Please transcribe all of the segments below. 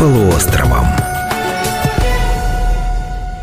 полуостровом.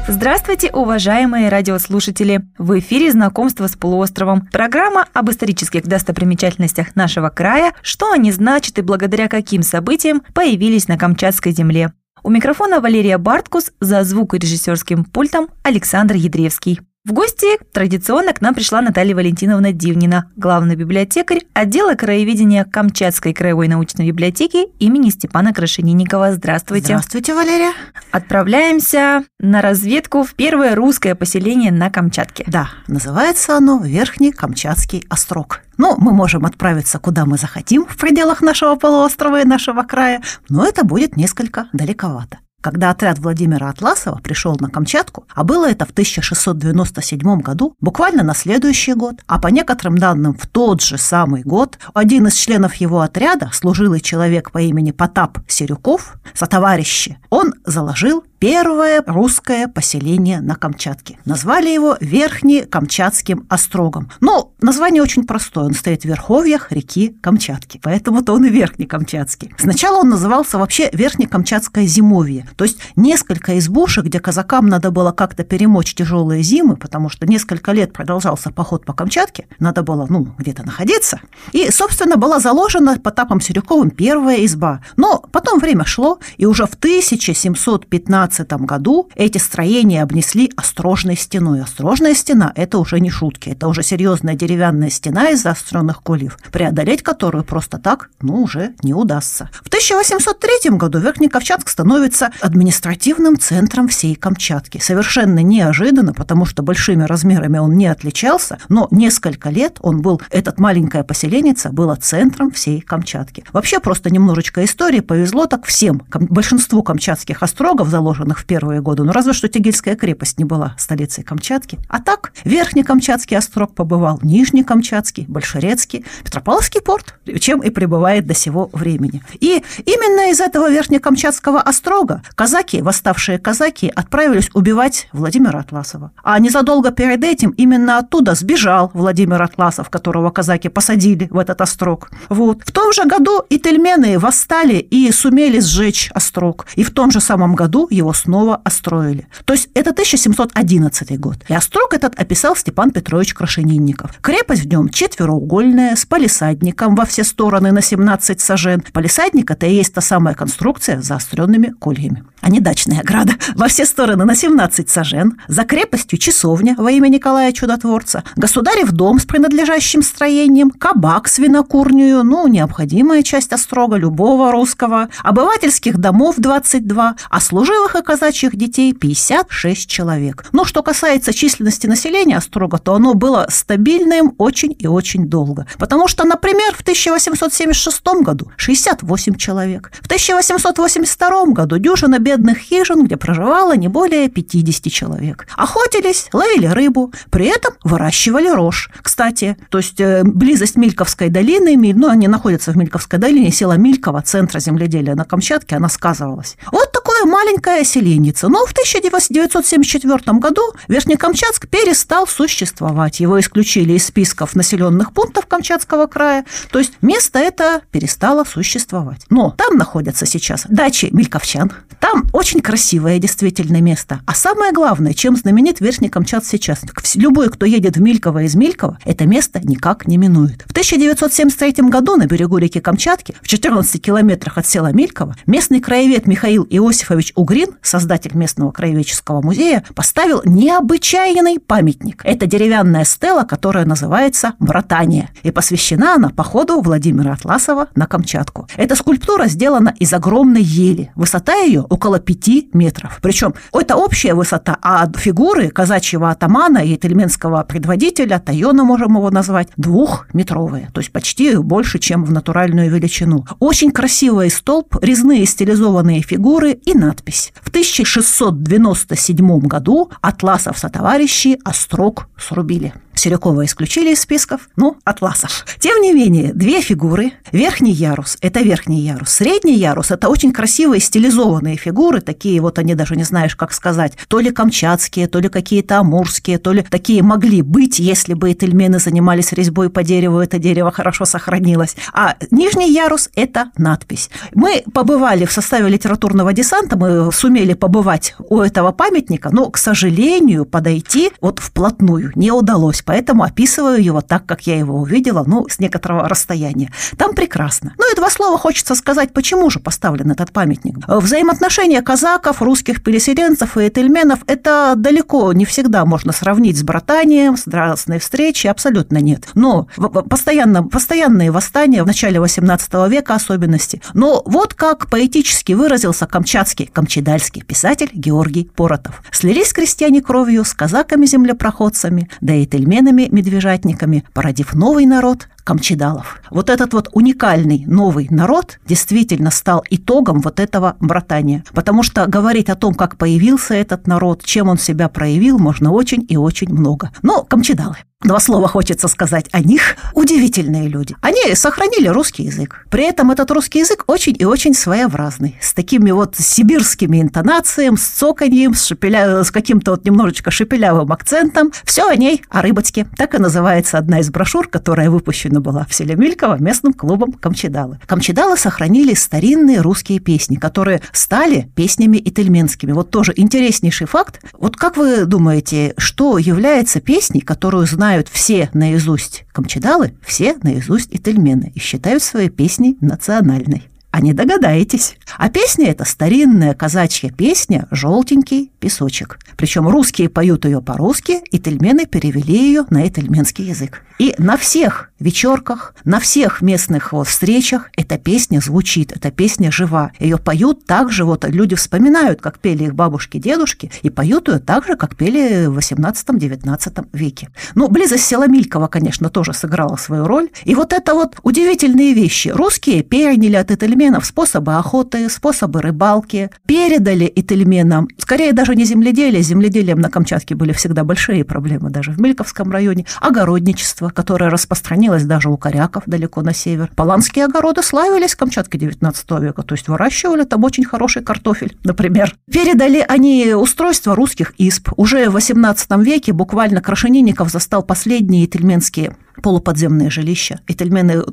Здравствуйте, уважаемые радиослушатели! В эфире «Знакомство с полуостровом» – программа об исторических достопримечательностях нашего края, что они значат и благодаря каким событиям появились на Камчатской земле. У микрофона Валерия Барткус, за звукорежиссерским пультом Александр Ядревский. В гости традиционно к нам пришла Наталья Валентиновна Дивнина, главный библиотекарь отдела краеведения Камчатской краевой научной библиотеки имени Степана Крашенинникова. Здравствуйте. Здравствуйте, Валерия. Отправляемся на разведку в первое русское поселение на Камчатке. Да, называется оно Верхний Камчатский острог. Ну, мы можем отправиться куда мы захотим в пределах нашего полуострова и нашего края, но это будет несколько далековато когда отряд Владимира Атласова пришел на Камчатку, а было это в 1697 году, буквально на следующий год, а по некоторым данным в тот же самый год, один из членов его отряда, служилый человек по имени Потап Серюков, сотоварищи, он заложил первое русское поселение на Камчатке. Назвали его Верхне-Камчатским острогом. Ну, название очень простое. Он стоит в верховьях реки Камчатки, поэтому-то он и Верхне-Камчатский. Сначала он назывался вообще Верхне-Камчатское зимовье, то есть несколько избушек, где казакам надо было как-то перемочь тяжелые зимы, потому что несколько лет продолжался поход по Камчатке, надо было, ну, где-то находиться. И, собственно, была заложена Потапом Серюковым первая изба. Но потом время шло, и уже в 1715 17 году эти строения обнесли острожной стеной. Острожная стена – это уже не шутки, это уже серьезная деревянная стена из заостренных кольев, преодолеть которую просто так, ну, уже не удастся. В 1803 году Верхний Камчатск становится административным центром всей Камчатки. Совершенно неожиданно, потому что большими размерами он не отличался, но несколько лет он был, этот маленькое поселеница было центром всей Камчатки. Вообще просто немножечко истории повезло так всем. Большинству камчатских острогов заложено заложенных в первые годы. Ну, разве что Тегельская крепость не была столицей Камчатки. А так, Верхний Камчатский острог побывал, Нижний Камчатский, Большерецкий, Петропавловский порт, чем и пребывает до сего времени. И именно из этого Верхнекамчатского острога казаки, восставшие казаки, отправились убивать Владимира Атласова. А незадолго перед этим именно оттуда сбежал Владимир Атласов, которого казаки посадили в этот острог. Вот. В том же году и тельмены восстали и сумели сжечь острог. И в том же самом году его снова остроили. То есть это 1711 год. И острог этот описал Степан Петрович Крашенинников. Крепость в нем четвероугольная, с палисадником во все стороны на 17 сажен. Палисадник – это и есть та самая конструкция с заостренными кольями а не дачная ограда, во все стороны на 17 сажен, за крепостью часовня во имя Николая Чудотворца, государев дом с принадлежащим строением, кабак с винокурню, ну, необходимая часть острога любого русского, обывательских домов 22, а служивых и казачьих детей 56 человек. Но что касается численности населения острога, то оно было стабильным очень и очень долго. Потому что, например, в 1876 году 68 человек, в 1882 году дюжина бедных хижин, где проживало не более 50 человек. Охотились, ловили рыбу, при этом выращивали рожь. Кстати, то есть э, близость Мильковской долины, ну, они находятся в Мильковской долине, села Милькова, центра земледелия на Камчатке, она сказывалась. Вот такое маленькое селенице. Но в 1974 году Верхнекамчатск перестал существовать. Его исключили из списков населенных пунктов Камчатского края. То есть место это перестало существовать. Но там находятся сейчас дачи мельковчан, там очень красивое действительно место. А самое главное, чем знаменит Верхний Камчат сейчас. Любой, кто едет в Мильково из Милькова, это место никак не минует. В 1973 году на берегу реки Камчатки, в 14 километрах от села Мильково, местный краевед Михаил Иосифович Угрин, создатель местного краеведческого музея, поставил необычайный памятник. Это деревянная стела, которая называется «Братания». И посвящена она походу Владимира Атласова на Камчатку. Эта скульптура сделана из огромной ели. Высота ее около 5 метров. Причем это общая высота, а фигуры казачьего атамана и тельменского предводителя, Тайона можем его назвать, двухметровые, то есть почти больше, чем в натуральную величину. Очень красивый столб, резные стилизованные фигуры и надпись. В 1697 году Атласов со товарищи острог срубили. Серюкова исключили из списков, ну, атласов. Тем не менее, две фигуры. Верхний ярус – это верхний ярус. Средний ярус – это очень красивые стилизованные фигуры, такие вот они даже не знаешь, как сказать, то ли камчатские, то ли какие-то амурские, то ли такие могли быть, если бы этельмены занимались резьбой по дереву, это дерево хорошо сохранилось. А нижний ярус – это надпись. Мы побывали в составе литературного десанта, мы сумели побывать у этого памятника, но, к сожалению, подойти вот вплотную не удалось, поэтому описываю его так, как я его увидела, ну, с некоторого расстояния. Там прекрасно. Ну и два слова хочется сказать, почему же поставлен этот памятник. Взаимоотношения казаков, русских переселенцев и этельменов – это далеко не всегда можно сравнить с братанием, с страстной встречей, абсолютно нет. Но постоянно, постоянные восстания в начале XVIII века особенности. Но вот как поэтически выразился камчатский, камчедальский писатель Георгий Поротов. Слились крестьяне кровью с казаками-землепроходцами, да и тельменами-медвежатниками, породив новый народ, камчедалов. Вот этот вот уникальный новый народ действительно стал итогом вот этого братания. Потому что говорить о том, как появился этот народ, чем он себя проявил, можно очень и очень много. Но камчедалы. Два слова хочется сказать о них. Удивительные люди. Они сохранили русский язык. При этом этот русский язык очень и очень своеобразный. С такими вот сибирскими интонациями, с цоканьем, с, шепеля... с каким-то вот немножечко шепелявым акцентом. Все о ней, о рыбочке. Так и называется одна из брошюр, которая выпущена была в селе Мильково местным клубом Камчедалы. Камчедалы сохранили старинные русские песни, которые стали песнями ительменскими. Вот тоже интереснейший факт. Вот как вы думаете, что является песней, которую знают знают все наизусть камчедалы, все наизусть и тельмены и считают свои песни национальной. А не догадаетесь. А песня эта старинная казачья песня «Желтенький песочек». Причем русские поют ее по-русски, и тельмены перевели ее на этельменский язык. И на всех вечерках, на всех местных вот встречах эта песня звучит, эта песня жива. Ее поют так же, вот люди вспоминают, как пели их бабушки, дедушки, и поют ее так же, как пели в 18-19 веке. Ну, близость села Милькова, конечно, тоже сыграла свою роль. И вот это вот удивительные вещи. Русские переняли от этельменов способы охоты, способы рыбалки, передали этельменам, скорее даже не земледелие, земледелием на Камчатке были всегда большие проблемы, даже в Мельковском районе, огородничество, которое распространилось даже у коряков далеко на север. Поланские огороды славились в Камчатке 19 века, то есть выращивали там очень хороший картофель, например. Передали они устройство русских исп. Уже в 18 веке буквально Крашенинников застал последние тельменские полуподземные жилища. И тельмены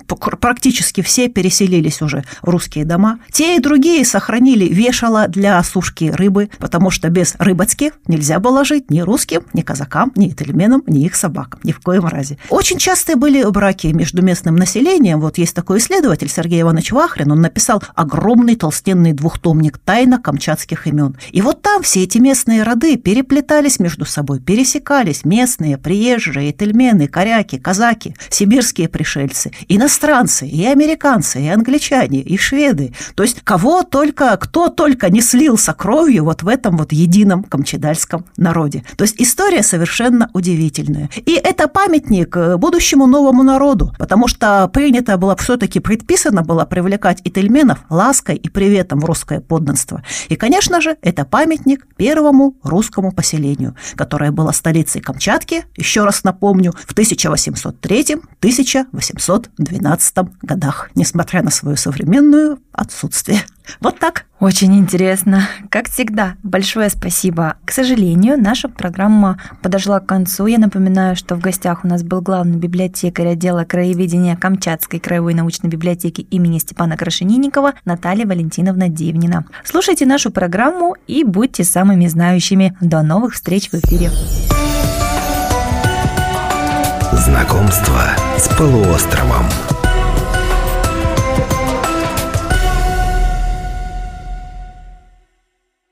практически все переселились уже в русские дома. Те и другие сохранили вешало для сушки рыбы, потому что без рыбацки нельзя было жить ни русским, ни казакам, ни тельменам, ни их собакам. Ни в коем разе. Очень частые были браки между местным населением. Вот есть такой исследователь Сергей Иванович Вахрин, он написал огромный толстенный двухтомник «Тайна камчатских имен». И вот там все эти местные роды переплетались между собой, пересекались местные, приезжие, тельмены, коряки, казаки, казаки, сибирские пришельцы, иностранцы, и американцы, и англичане, и шведы. То есть кого только, кто только не слился кровью вот в этом вот едином камчедальском народе. То есть история совершенно удивительная. И это памятник э, будущему новому народу, потому что принято было все-таки предписано было привлекать ительменов лаской и приветом в русское подданство. И, конечно же, это памятник первому русскому поселению, которое было столицей Камчатки, еще раз напомню, в 1800 1812 годах, несмотря на свое современное отсутствие. Вот так. Очень интересно. Как всегда, большое спасибо. К сожалению, наша программа подошла к концу. Я напоминаю, что в гостях у нас был главный библиотекарь отдела краеведения Камчатской краевой научной библиотеки имени Степана Крашенинникова Наталья Валентиновна Девнина. Слушайте нашу программу и будьте самыми знающими. До новых встреч в эфире. Знакомство с полуостровом.